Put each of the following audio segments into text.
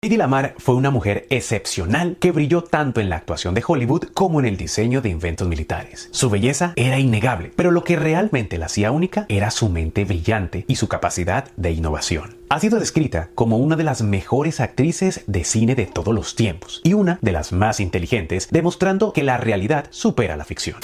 Hedy Lamar fue una mujer excepcional que brilló tanto en la actuación de Hollywood como en el diseño de inventos militares. Su belleza era innegable, pero lo que realmente la hacía única era su mente brillante y su capacidad de innovación. Ha sido descrita como una de las mejores actrices de cine de todos los tiempos y una de las más inteligentes, demostrando que la realidad supera la ficción.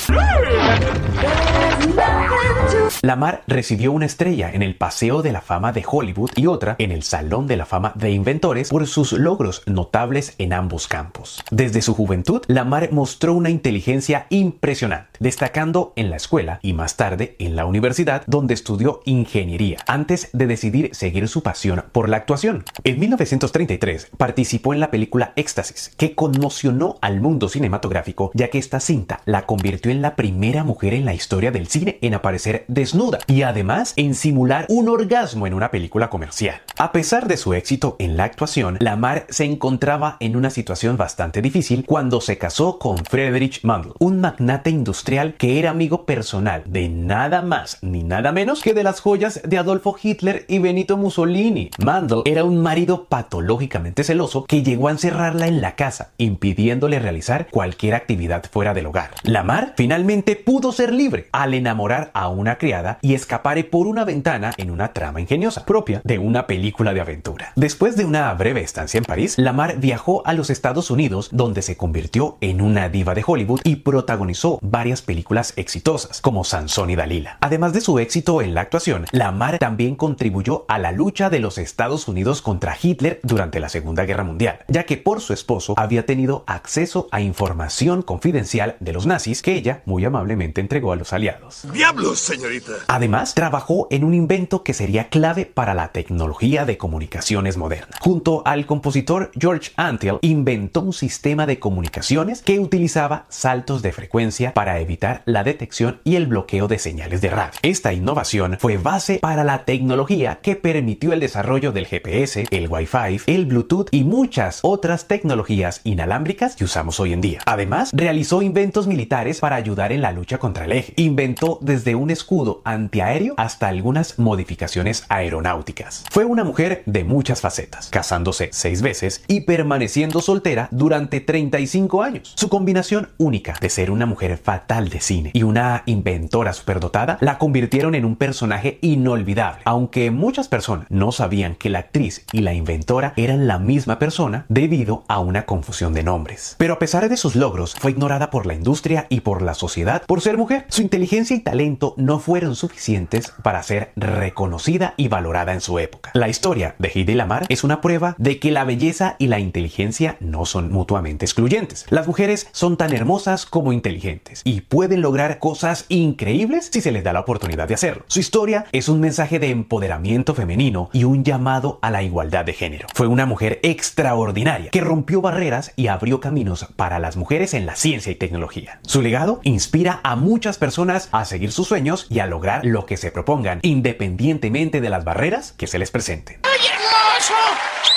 Lamar recibió una estrella en el Paseo de la Fama de Hollywood y otra en el Salón de la Fama de Inventores por sus logros notables en ambos campos. Desde su juventud, Lamar mostró una inteligencia impresionante, destacando en la escuela y más tarde en la universidad donde estudió ingeniería, antes de decidir seguir su pasión por la actuación. En 1933 participó en la película Éxtasis, que conmocionó al mundo cinematográfico ya que esta cinta la convirtió en la primera mujer en la historia del cine en aparecer desnuda y además en simular un orgasmo en una película comercial. A pesar de su éxito en la actuación, Lamar se encontraba en una situación bastante difícil cuando se casó con Friedrich Mandel, un magnate industrial que era amigo personal de nada más ni nada menos que de las joyas de Adolfo Hitler y Benito Mussolini. Mandel era un marido patológicamente celoso que llegó a encerrarla en la casa, impidiéndole realizar cualquier actividad fuera del hogar. Lamar finalmente pudo ser libre al enamorar a una criada y escapar por una ventana en una trama ingeniosa, propia de una película de aventura. Después de una breve estancia en París, Lamar viajó a los Estados Unidos donde se convirtió en una diva de Hollywood y protagonizó varias películas exitosas como Sansón y Dalila. Además de su éxito en la actuación, Lamar también contribuyó a la lucha de los Estados Unidos contra Hitler durante la Segunda Guerra Mundial, ya que por su esposo había tenido acceso a información confidencial de los nazis que ella muy amablemente entregó a los aliados. ¡Diablos, señorita! Además, trabajó en un invento que sería clave para la tecnología de comunicaciones moderna. Junto al compositor George Antheil, inventó un sistema de comunicaciones que utilizaba saltos de frecuencia para evitar la detección y el bloqueo de señales de radio. Esta innovación fue base para la tecnología que permitió el desarrollo del GPS, el Wi-Fi, el Bluetooth y muchas otras tecnologías inalámbricas que usamos hoy en día. Además, realizó inventos militares para ayudar en la lucha contra el eje. Inventó desde un escudo antiaéreo hasta algunas modificaciones aeronáuticas. Fue una mujer de muchas facetas, casándose seis veces y permaneciendo soltera durante 35 años. Su combinación única de ser una mujer fatal de cine y una inventora superdotada la convirtieron en un personaje inolvidable. Aunque muchas personas no sabían que la actriz y la inventora eran la misma persona debido a una confusión de nombres. Pero a pesar de sus logros, fue ignorada por la industria y por la sociedad por ser mujer. Su inteligencia y talento no fueron suficientes para ser reconocida y valorada en su época. La historia de Heidi Lamar es una prueba de que la belleza y la inteligencia no son mutuamente excluyentes. Las mujeres son tan hermosas como inteligentes y pueden lograr cosas increíbles si se les da la oportunidad de hacerlo. Su historia es un mensaje de empoderamiento femenino un llamado a la igualdad de género. Fue una mujer extraordinaria que rompió barreras y abrió caminos para las mujeres en la ciencia y tecnología. Su legado inspira a muchas personas a seguir sus sueños y a lograr lo que se propongan, independientemente de las barreras que se les presenten. ¡Ay, hermoso!